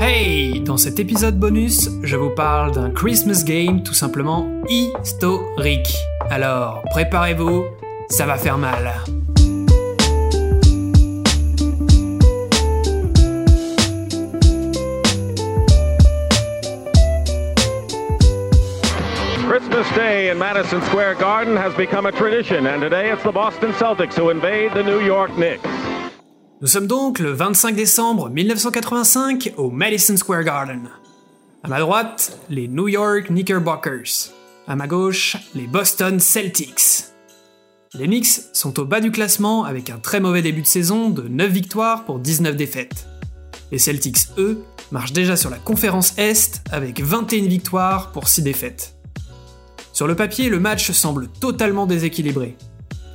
Hey Dans cet épisode bonus, je vous parle d'un Christmas game tout simplement historique. Alors, préparez-vous, ça va faire mal. Christmas Day in Madison Square Garden has become a tradition, and today it's the Boston Celtics who invade the New York Knicks. Nous sommes donc le 25 décembre 1985 au Madison Square Garden. À ma droite, les New York Knickerbockers. À ma gauche, les Boston Celtics. Les Knicks sont au bas du classement avec un très mauvais début de saison de 9 victoires pour 19 défaites. Les Celtics, eux, marchent déjà sur la conférence Est avec 21 victoires pour 6 défaites. Sur le papier, le match semble totalement déséquilibré.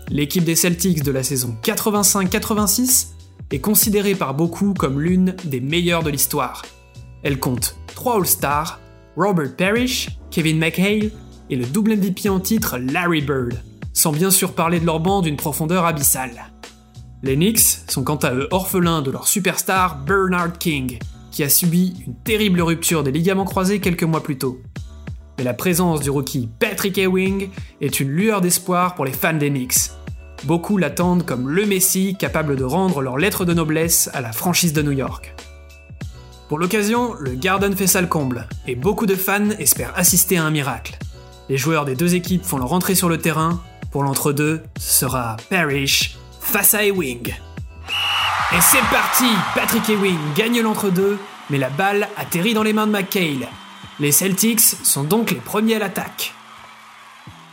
L'équipe des Celtics de la saison 85-86 est considérée par beaucoup comme l'une des meilleures de l'histoire. Elle compte 3 All-Stars, Robert Parrish, Kevin McHale et le double MVP en titre Larry Bird, sans bien sûr parler de leur banc d'une profondeur abyssale. Les Knicks sont quant à eux orphelins de leur superstar Bernard King, qui a subi une terrible rupture des ligaments croisés quelques mois plus tôt. Mais la présence du rookie Patrick Ewing est une lueur d'espoir pour les fans des Knicks, Beaucoup l'attendent comme le Messie capable de rendre leur lettre de noblesse à la franchise de New York. Pour l'occasion, le Garden fait salle comble, et beaucoup de fans espèrent assister à un miracle. Les joueurs des deux équipes font leur entrée sur le terrain, pour l'entre-deux, ce sera Parrish face à Ewing. Et c'est parti Patrick Ewing gagne l'entre-deux, mais la balle atterrit dans les mains de McHale. Les Celtics sont donc les premiers à l'attaque.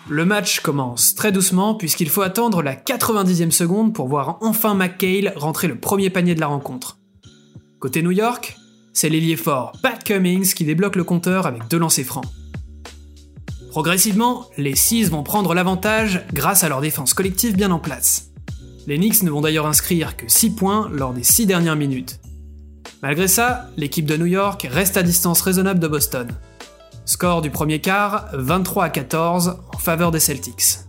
Le match commence très doucement puisqu'il faut attendre la 90e seconde pour voir enfin McHale rentrer le premier panier de la rencontre. Côté New York, c'est l'ailier fort Pat Cummings qui débloque le compteur avec deux lancers francs. Progressivement, les Six vont prendre l'avantage grâce à leur défense collective bien en place. Les Knicks ne vont d'ailleurs inscrire que 6 points lors des 6 dernières minutes. Malgré ça, l'équipe de New York reste à distance raisonnable de Boston. Score du premier quart, 23 à 14 en faveur des Celtics.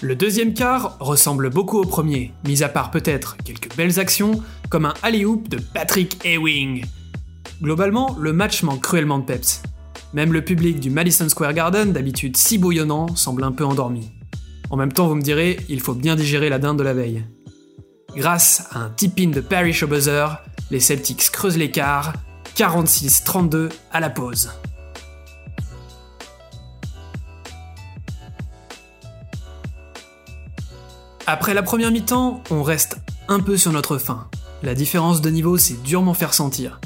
Le deuxième quart ressemble beaucoup au premier, mis à part peut-être quelques belles actions, comme un alley-oop de Patrick Ewing. Globalement, le match manque cruellement de peps. Même le public du Madison Square Garden, d'habitude si bouillonnant, semble un peu endormi. En même temps, vous me direz, il faut bien digérer la dinde de la veille. Grâce à un tip-in de Parrish au buzzer, les Celtics creusent l'écart 46-32 à la pause. Après la première mi-temps, on reste un peu sur notre fin. La différence de niveau s'est durement fait ressentir.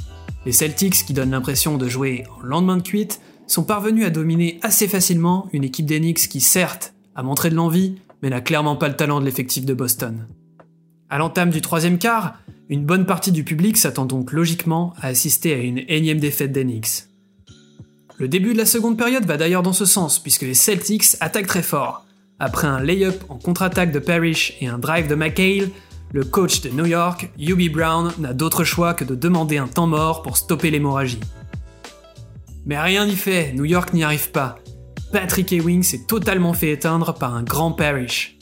Les Celtics, qui donnent l'impression de jouer en lendemain de cuite, sont parvenus à dominer assez facilement une équipe d'Enix qui, certes, a montré de l'envie, mais n'a clairement pas le talent de l'effectif de Boston. À l'entame du troisième quart, une bonne partie du public s'attend donc logiquement à assister à une énième défaite d'Enix. Le début de la seconde période va d'ailleurs dans ce sens, puisque les Celtics attaquent très fort. Après un lay-up en contre-attaque de Parrish et un drive de McHale, le coach de New York, Hubie Brown, n'a d'autre choix que de demander un temps mort pour stopper l'hémorragie. Mais rien n'y fait, New York n'y arrive pas. Patrick Ewing s'est totalement fait éteindre par un grand Parrish.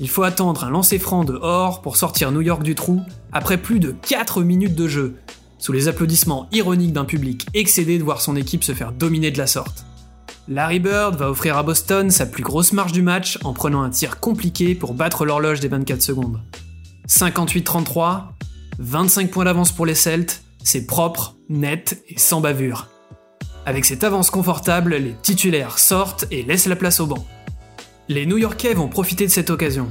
Il faut attendre un lancer franc de Or pour sortir New York du trou après plus de 4 minutes de jeu, sous les applaudissements ironiques d'un public excédé de voir son équipe se faire dominer de la sorte. Larry Bird va offrir à Boston sa plus grosse marge du match en prenant un tir compliqué pour battre l'horloge des 24 secondes. 58-33, 25 points d'avance pour les Celtes, c'est propre, net et sans bavure. Avec cette avance confortable, les titulaires sortent et laissent la place au banc. Les New Yorkais vont profiter de cette occasion.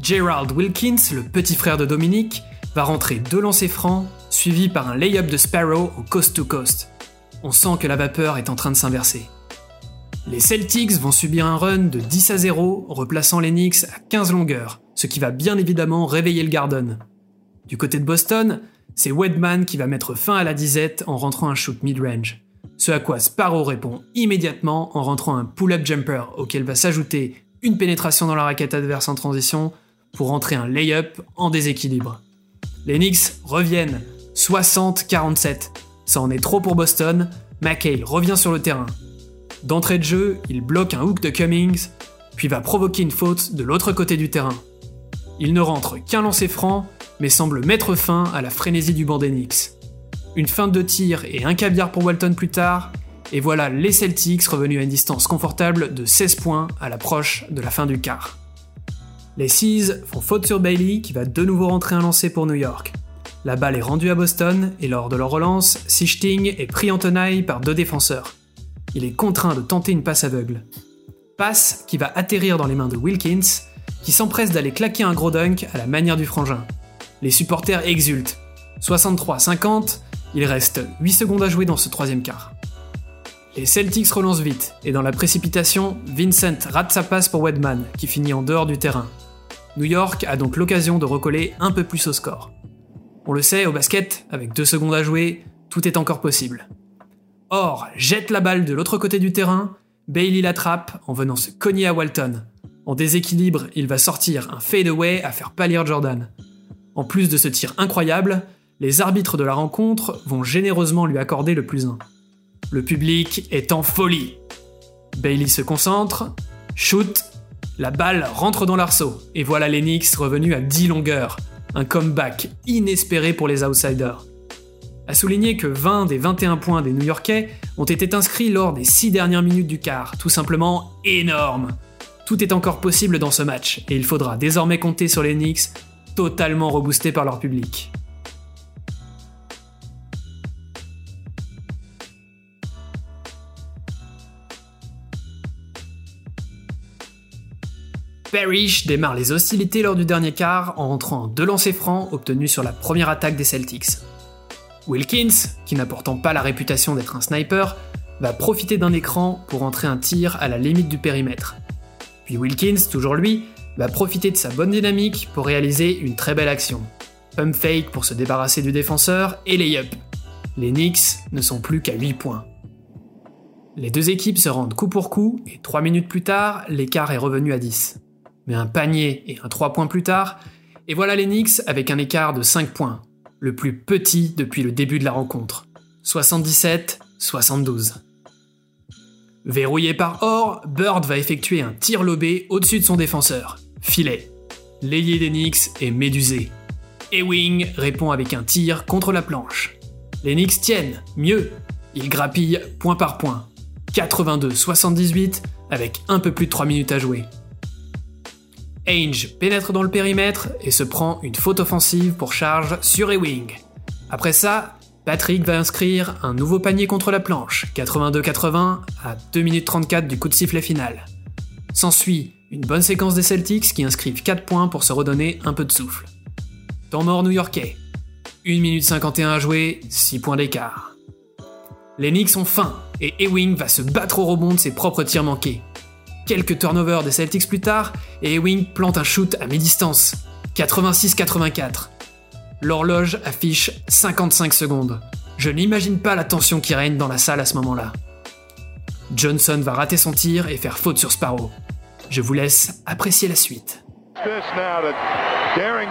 Gerald Wilkins, le petit frère de Dominique, va rentrer deux lancers francs, suivi par un lay-up de Sparrow au coast-to-coast. On sent que la vapeur est en train de s'inverser. Les Celtics vont subir un run de 10 à 0, replaçant les Knicks à 15 longueurs, ce qui va bien évidemment réveiller le Garden. Du côté de Boston, c'est Wedman qui va mettre fin à la disette en rentrant un shoot mid-range. Ce à quoi Sparrow répond immédiatement en rentrant un pull-up jumper auquel va s'ajouter une pénétration dans la raquette adverse en transition pour rentrer un lay-up en déséquilibre. Les Knicks reviennent 60-47. Ça en est trop pour Boston, McHale revient sur le terrain. D'entrée de jeu, il bloque un hook de Cummings, puis va provoquer une faute de l'autre côté du terrain. Il ne rentre qu'un lancer franc, mais semble mettre fin à la frénésie du banc des Knicks. Une feinte de tir et un caviar pour Walton plus tard, et voilà les Celtics revenus à une distance confortable de 16 points à l'approche de la fin du quart. Les Seas font faute sur Bailey qui va de nouveau rentrer un lancer pour New York. La balle est rendue à Boston et lors de leur relance, Sichting est pris en tenaille par deux défenseurs. Il est contraint de tenter une passe aveugle. Passe qui va atterrir dans les mains de Wilkins, qui s'empresse d'aller claquer un gros dunk à la manière du frangin. Les supporters exultent. 63-50, il reste 8 secondes à jouer dans ce troisième quart. Les Celtics relancent vite, et dans la précipitation, Vincent rate sa passe pour Wedman, qui finit en dehors du terrain. New York a donc l'occasion de recoller un peu plus au score. On le sait, au basket, avec 2 secondes à jouer, tout est encore possible. Or, jette la balle de l'autre côté du terrain, Bailey l'attrape en venant se cogner à Walton. En déséquilibre, il va sortir un fadeaway à faire pâlir Jordan. En plus de ce tir incroyable, les arbitres de la rencontre vont généreusement lui accorder le plus 1. Le public est en folie. Bailey se concentre, shoot, la balle rentre dans l'arceau, et voilà les Knicks revenus à 10 longueurs. Un comeback inespéré pour les outsiders. A souligner que 20 des 21 points des New-Yorkais ont été inscrits lors des 6 dernières minutes du quart, tout simplement énorme. Tout est encore possible dans ce match, et il faudra désormais compter sur les totalement reboostés par leur public. Parrish démarre les hostilités lors du dernier quart en rentrant deux lancers francs obtenus sur la première attaque des Celtics. Wilkins, qui n'a pourtant pas la réputation d'être un sniper, va profiter d'un écran pour entrer un tir à la limite du périmètre. Puis Wilkins, toujours lui, va profiter de sa bonne dynamique pour réaliser une très belle action. Pump fake pour se débarrasser du défenseur et lay-up. Les Knicks ne sont plus qu'à 8 points. Les deux équipes se rendent coup pour coup et 3 minutes plus tard, l'écart est revenu à 10 mais un panier et un 3 points plus tard, et voilà les Knicks avec un écart de 5 points, le plus petit depuis le début de la rencontre. 77-72. Verrouillé par Or, Bird va effectuer un tir lobé au-dessus de son défenseur. Filet. L'ailier des Knicks est médusé. Ewing répond avec un tir contre la planche. Les Knicks tiennent, mieux, ils grappillent point par point. 82-78 avec un peu plus de 3 minutes à jouer. Ainge pénètre dans le périmètre et se prend une faute offensive pour charge sur Ewing. Après ça, Patrick va inscrire un nouveau panier contre la planche, 82-80 à 2 minutes 34 du coup de sifflet final. S'ensuit une bonne séquence des Celtics qui inscrivent 4 points pour se redonner un peu de souffle. Temps mort new-yorkais. 1 minute 51 à jouer, 6 points d'écart. Les Knicks ont faim et Ewing va se battre au rebond de ses propres tirs manqués. Quelques turnovers des Celtics plus tard, et Ewing plante un shoot à mi-distance. 86-84. L'horloge affiche 55 secondes. Je n'imagine pas la tension qui règne dans la salle à ce moment-là. Johnson va rater son tir et faire faute sur Sparrow. Je vous laisse apprécier la suite. Daring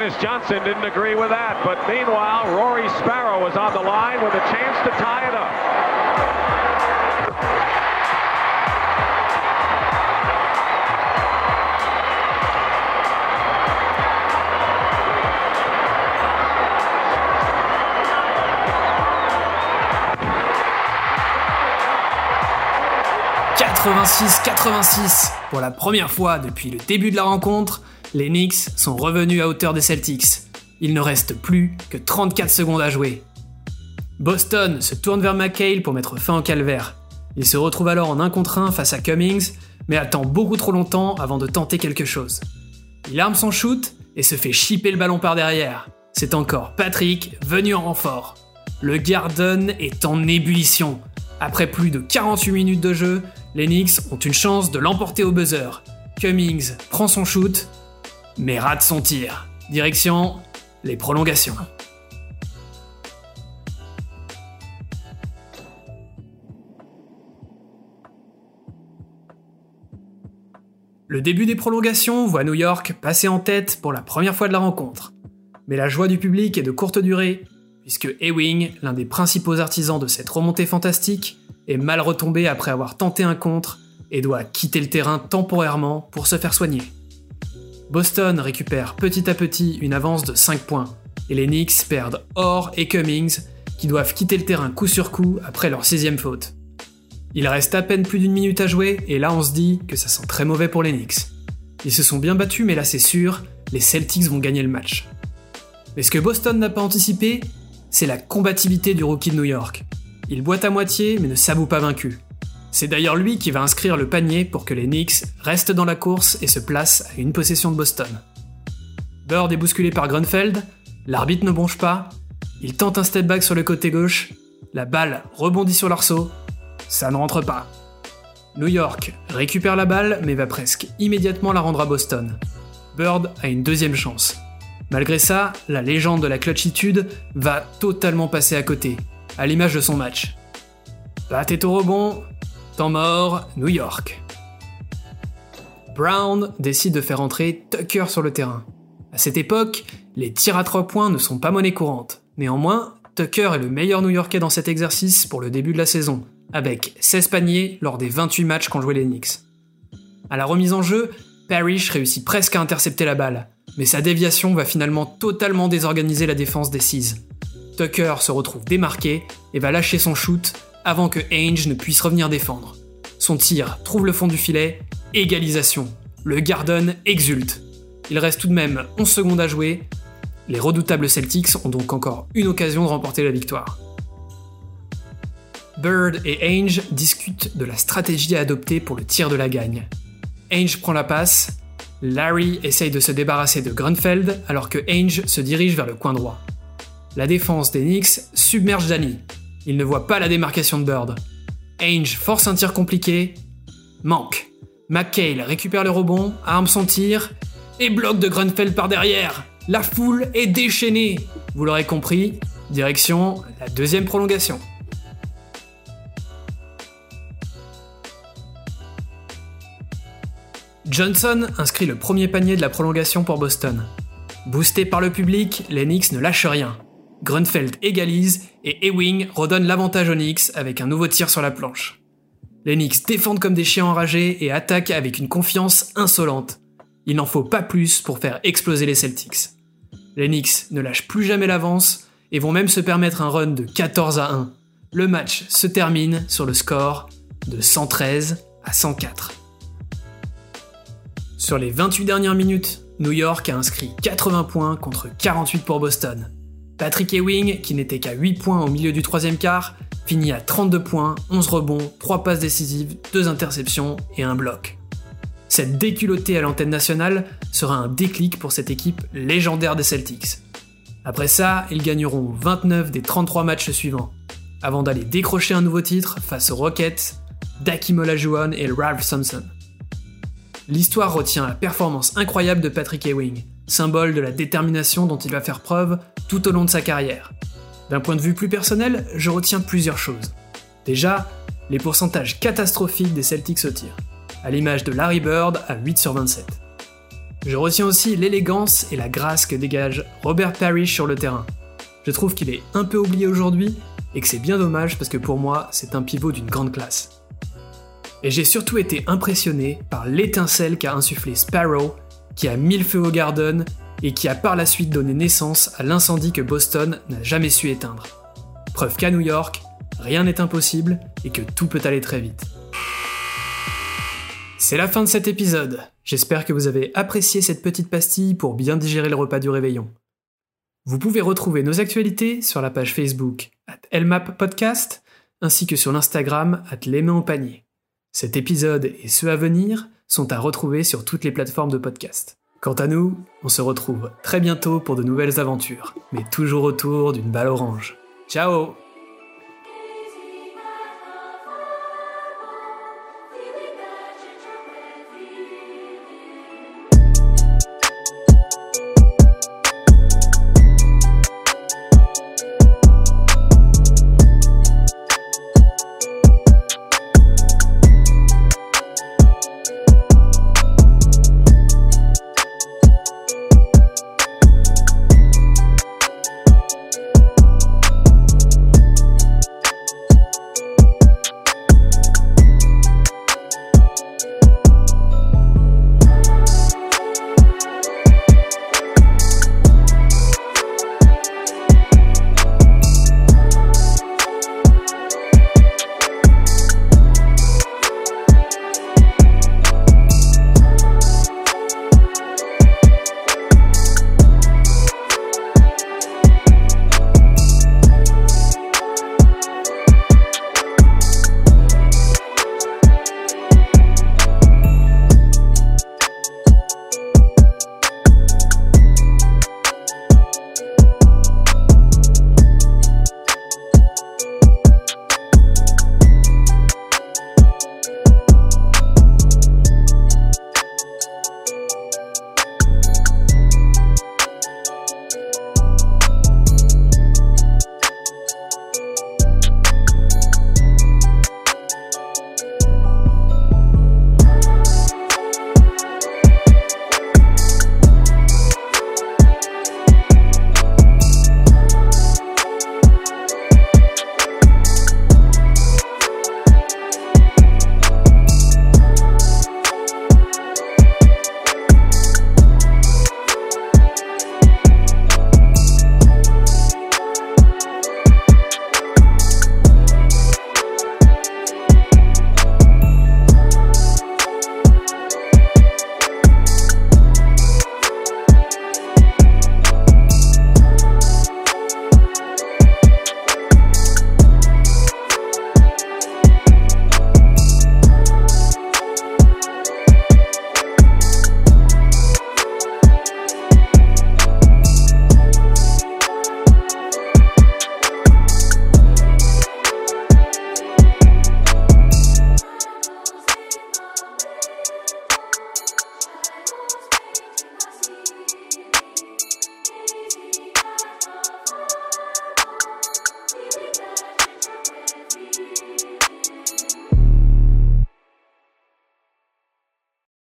Dennis Johnson didn't agree with that, but meanwhile, Rory Sparrow was on the line with a chance to tie it up. « 86-86 Pour la première fois depuis le début de la rencontre, les Knicks sont revenus à hauteur des Celtics. Il ne reste plus que 34 secondes à jouer. Boston se tourne vers McHale pour mettre fin au calvaire. Il se retrouve alors en 1 contre 1 face à Cummings, mais attend beaucoup trop longtemps avant de tenter quelque chose. Il arme son shoot et se fait chipper le ballon par derrière. C'est encore Patrick venu en renfort. Le Garden est en ébullition. Après plus de 48 minutes de jeu, les Knicks ont une chance de l'emporter au buzzer. Cummings prend son shoot mais rate son tir. Direction les prolongations. Le début des prolongations voit New York passer en tête pour la première fois de la rencontre. Mais la joie du public est de courte durée, puisque Ewing, l'un des principaux artisans de cette remontée fantastique, est mal retombé après avoir tenté un contre et doit quitter le terrain temporairement pour se faire soigner. Boston récupère petit à petit une avance de 5 points, et les Knicks perdent Orr et Cummings, qui doivent quitter le terrain coup sur coup après leur sixième faute. Il reste à peine plus d'une minute à jouer, et là on se dit que ça sent très mauvais pour les Knicks. Ils se sont bien battus, mais là c'est sûr, les Celtics vont gagner le match. Mais ce que Boston n'a pas anticipé, c'est la combativité du rookie de New York. Il boite à moitié, mais ne s'avoue pas vaincu. C'est d'ailleurs lui qui va inscrire le panier pour que les Knicks restent dans la course et se placent à une possession de Boston. Bird est bousculé par Grunfeld, l'arbitre ne bronche pas, il tente un step back sur le côté gauche, la balle rebondit sur l'arceau, ça ne rentre pas. New York récupère la balle mais va presque immédiatement la rendre à Boston. Bird a une deuxième chance. Malgré ça, la légende de la clutchitude va totalement passer à côté, à l'image de son match. Bat est au rebond, temps mort, New York. Brown décide de faire entrer Tucker sur le terrain. À cette époque, les tirs à trois points ne sont pas monnaie courante. Néanmoins, Tucker est le meilleur New-Yorkais dans cet exercice pour le début de la saison, avec 16 paniers lors des 28 matchs qu'ont joué les Knicks. À la remise en jeu, Parrish réussit presque à intercepter la balle, mais sa déviation va finalement totalement désorganiser la défense des Seas. Tucker se retrouve démarqué et va lâcher son shoot avant que Ainge ne puisse revenir défendre. Son tir trouve le fond du filet, égalisation. Le Garden exulte. Il reste tout de même 11 secondes à jouer. Les redoutables Celtics ont donc encore une occasion de remporter la victoire. Bird et Ainge discutent de la stratégie à adopter pour le tir de la gagne. Ainge prend la passe, Larry essaye de se débarrasser de Grunfeld alors que Ainge se dirige vers le coin droit. La défense des Knicks submerge Danny. Il ne voit pas la démarcation de Bird. Ainge force un tir compliqué, manque. McHale récupère le rebond, arme son tir et bloque de Grunfeld par derrière. La foule est déchaînée. Vous l'aurez compris, direction la deuxième prolongation. Johnson inscrit le premier panier de la prolongation pour Boston. Boosté par le public, les ne lâchent rien. Grunfeld égalise et Ewing redonne l'avantage aux Knicks avec un nouveau tir sur la planche. Les Knicks défendent comme des chiens enragés et attaquent avec une confiance insolente. Il n'en faut pas plus pour faire exploser les Celtics. Les Knicks ne lâchent plus jamais l'avance et vont même se permettre un run de 14 à 1. Le match se termine sur le score de 113 à 104. Sur les 28 dernières minutes, New York a inscrit 80 points contre 48 pour Boston. Patrick Ewing, qui n'était qu'à 8 points au milieu du troisième quart, finit à 32 points, 11 rebonds, 3 passes décisives, 2 interceptions et un bloc. Cette déculottée à l'antenne nationale sera un déclic pour cette équipe légendaire des Celtics. Après ça, ils gagneront 29 des 33 matchs suivants, avant d'aller décrocher un nouveau titre face aux Rockets, Dakim Olajuwon et Ralph Thompson. L'histoire retient la performance incroyable de Patrick Ewing, symbole de la détermination dont il va faire preuve tout au long de sa carrière. D'un point de vue plus personnel, je retiens plusieurs choses. Déjà, les pourcentages catastrophiques des Celtics au tir, à l'image de Larry Bird à 8 sur 27. Je retiens aussi l'élégance et la grâce que dégage Robert Parrish sur le terrain. Je trouve qu'il est un peu oublié aujourd'hui et que c'est bien dommage parce que pour moi, c'est un pivot d'une grande classe. Et j'ai surtout été impressionné par l'étincelle qu'a insufflé Sparrow, qui a mis le feu au Garden et qui a par la suite donné naissance à l'incendie que Boston n'a jamais su éteindre. Preuve qu'à New York, rien n'est impossible et que tout peut aller très vite. C'est la fin de cet épisode. J'espère que vous avez apprécié cette petite pastille pour bien digérer le repas du réveillon. Vous pouvez retrouver nos actualités sur la page Facebook at Podcast ainsi que sur l'Instagram at Les Mains au Panier. Cet épisode et ceux à venir sont à retrouver sur toutes les plateformes de podcast. Quant à nous, on se retrouve très bientôt pour de nouvelles aventures, mais toujours autour d'une balle orange. Ciao